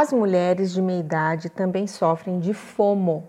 As mulheres de meia idade também sofrem de FOMO.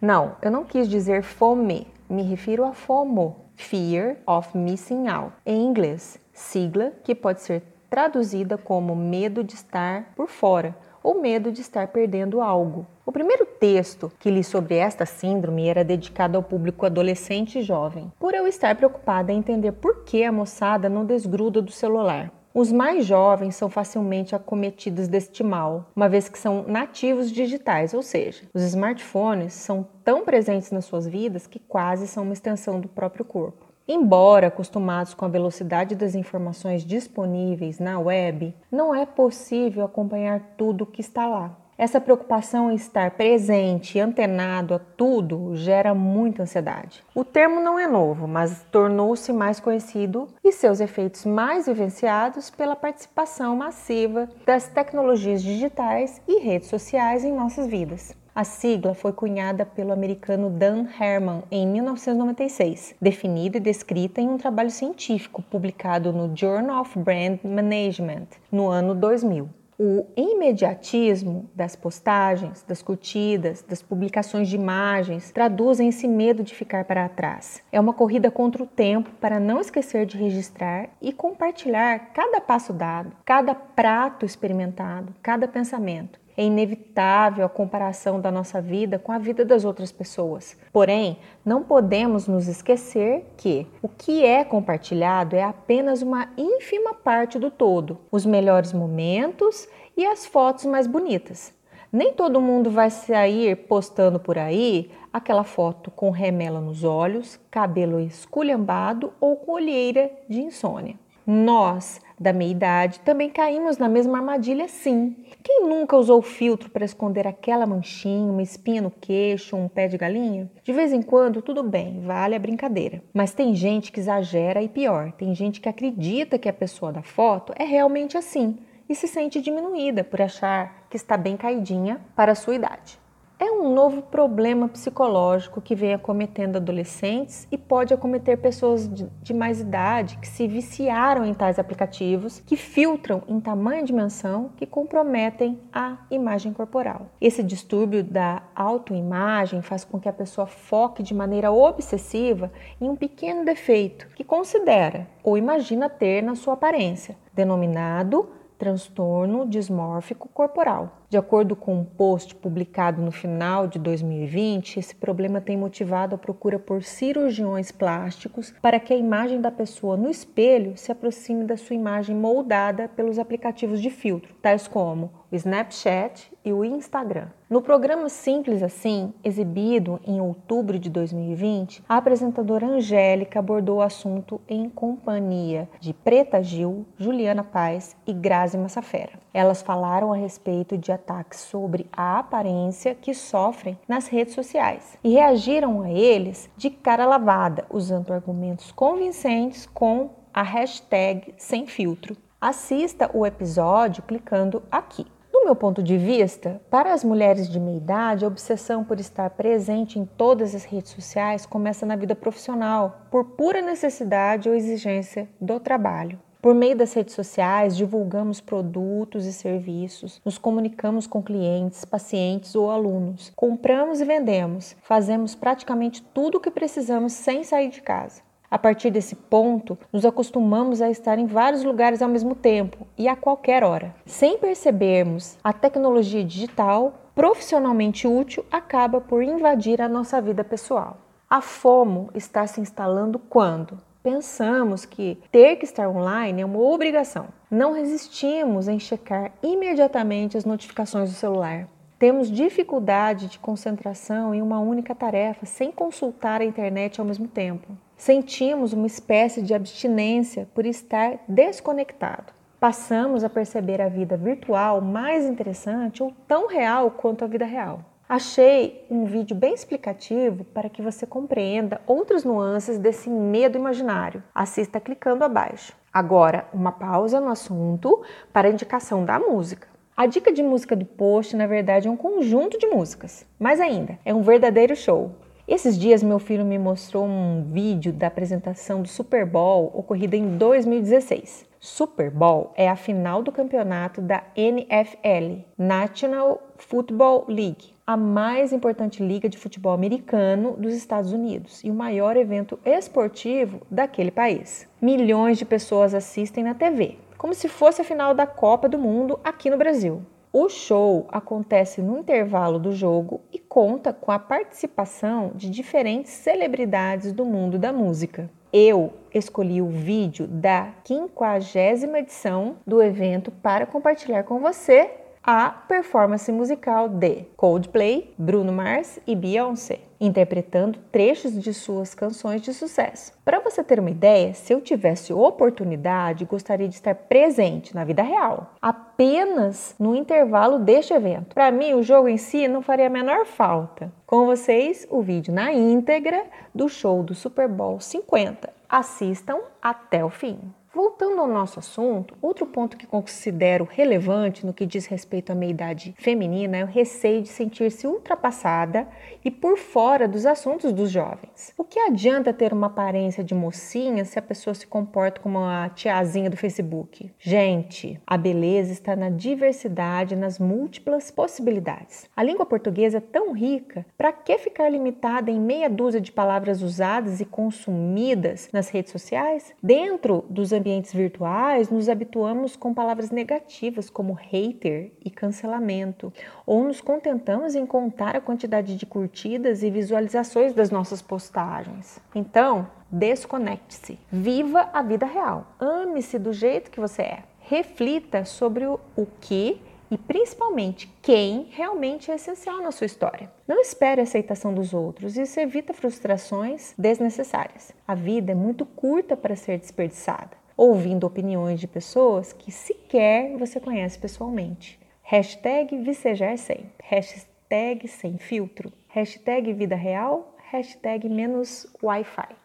Não, eu não quis dizer fome, me refiro a FOMO, Fear of Missing Out, em inglês, sigla que pode ser traduzida como medo de estar por fora ou medo de estar perdendo algo. O primeiro texto que li sobre esta síndrome era dedicado ao público adolescente e jovem, por eu estar preocupada em entender por que a moçada não desgruda do celular. Os mais jovens são facilmente acometidos deste mal, uma vez que são nativos digitais, ou seja, os smartphones são tão presentes nas suas vidas que quase são uma extensão do próprio corpo. Embora acostumados com a velocidade das informações disponíveis na web, não é possível acompanhar tudo o que está lá. Essa preocupação em estar presente antenado a tudo gera muita ansiedade. O termo não é novo, mas tornou-se mais conhecido e seus efeitos mais vivenciados pela participação massiva das tecnologias digitais e redes sociais em nossas vidas. A sigla foi cunhada pelo americano Dan Herman em 1996, definida e descrita em um trabalho científico publicado no Journal of Brand Management no ano 2000. O imediatismo das postagens, das curtidas, das publicações de imagens traduzem esse medo de ficar para trás. É uma corrida contra o tempo para não esquecer de registrar e compartilhar cada passo dado, cada prato experimentado, cada pensamento. É inevitável a comparação da nossa vida com a vida das outras pessoas. Porém, não podemos nos esquecer que o que é compartilhado é apenas uma ínfima parte do todo, os melhores momentos e as fotos mais bonitas. Nem todo mundo vai sair postando por aí aquela foto com remela nos olhos, cabelo esculhambado ou com olheira de insônia. Nós, da meia idade, também caímos na mesma armadilha, sim. Quem nunca usou filtro para esconder aquela manchinha, uma espinha no queixo, um pé de galinha? De vez em quando, tudo bem, vale a brincadeira. Mas tem gente que exagera e pior, tem gente que acredita que a pessoa da foto é realmente assim e se sente diminuída por achar que está bem caidinha para a sua idade é um novo problema psicológico que vem acometendo adolescentes e pode acometer pessoas de, mais idade que se viciaram em tais aplicativos que filtram em tamanho e dimensão que comprometem a imagem corporal. Esse distúrbio da autoimagem faz com que a pessoa foque de maneira obsessiva em um pequeno defeito que considera ou imagina ter na sua aparência, denominado transtorno dismórfico corporal. De acordo com um post publicado no final de 2020, esse problema tem motivado a procura por cirurgiões plásticos para que a imagem da pessoa no espelho se aproxime da sua imagem moldada pelos aplicativos de filtro, tais como o Snapchat e o Instagram. No programa Simples Assim, exibido em outubro de 2020, a apresentadora Angélica abordou o assunto em companhia de Preta Gil, Juliana Paz e Grazi Massafera. Elas falaram a respeito de ataques sobre a aparência que sofrem nas redes sociais e reagiram a eles de cara lavada, usando argumentos convincentes com a hashtag sem filtro. Assista o episódio clicando aqui. Do meu ponto de vista, para as mulheres de meia idade, a obsessão por estar presente em todas as redes sociais começa na vida profissional, por pura necessidade ou exigência do trabalho. Por meio das redes sociais, divulgamos produtos e serviços, nos comunicamos com clientes, pacientes ou alunos, compramos e vendemos, fazemos praticamente tudo o que precisamos sem sair de casa. A partir desse ponto, nos acostumamos a estar em vários lugares ao mesmo tempo e a qualquer hora. Sem percebermos, a tecnologia digital, profissionalmente útil, acaba por invadir a nossa vida pessoal. A FOMO está se instalando quando? Pensamos que ter que estar online é uma obrigação. Não resistimos em checar imediatamente as notificações do celular. Temos dificuldade de concentração em uma única tarefa sem consultar a internet ao mesmo tempo. Sentimos uma espécie de abstinência por estar desconectado. Passamos a perceber a vida virtual mais interessante ou tão real quanto a vida real. Achei um vídeo bem explicativo para que você compreenda outras nuances desse medo imaginário. Assista clicando abaixo. Agora, uma pausa no assunto para a indicação da música. A dica de música do post, na verdade, é um conjunto de músicas. Mais ainda, é um verdadeiro show. Esses dias meu filho me mostrou um vídeo da apresentação do Super Bowl ocorrida em 2016. Super Bowl é a final do campeonato da NFL, National Football League, a mais importante liga de futebol americano dos Estados Unidos e o maior evento esportivo daquele país. Milhões de pessoas assistem na TV, como se fosse a final da Copa do Mundo aqui no Brasil. O show acontece no intervalo do jogo e conta com a participação de diferentes celebridades do mundo da música. Eu escolhi o vídeo da 50 edição do evento para compartilhar com você a performance musical de Coldplay, Bruno Mars e Beyoncé, interpretando trechos de suas canções de sucesso. Para você ter uma ideia, se eu tivesse oportunidade, gostaria de estar presente na vida real, apenas no intervalo deste evento. Para mim, o jogo em si não faria a menor falta. Com vocês, o vídeo na íntegra do show do Super Bowl 50. Assistam até o fim. Voltando ao nosso assunto, outro ponto que considero relevante no que diz respeito à meia-idade feminina é o receio de sentir-se ultrapassada e por fora dos assuntos dos jovens. O que adianta ter uma aparência de mocinha se a pessoa se comporta como a tiazinha do Facebook? Gente, a beleza está na diversidade, nas múltiplas possibilidades. A língua portuguesa é tão rica, para que ficar limitada em meia dúzia de palavras usadas e consumidas nas redes sociais? Dentro dos ambientes virtuais, nos habituamos com palavras negativas como hater e cancelamento, ou nos contentamos em contar a quantidade de curtidas e visualizações das nossas postagens. Então, desconecte-se. Viva a vida real. Ame-se do jeito que você é. Reflita sobre o, o que e principalmente quem realmente é essencial na sua história. Não espere a aceitação dos outros, isso evita frustrações desnecessárias. A vida é muito curta para ser desperdiçada ouvindo opiniões de pessoas que sequer você conhece pessoalmente. Hashtag vicejar sempre. Hashtag sem filtro. Hashtag vida real. Hashtag menos Wi-Fi.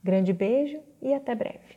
Grande beijo e até breve.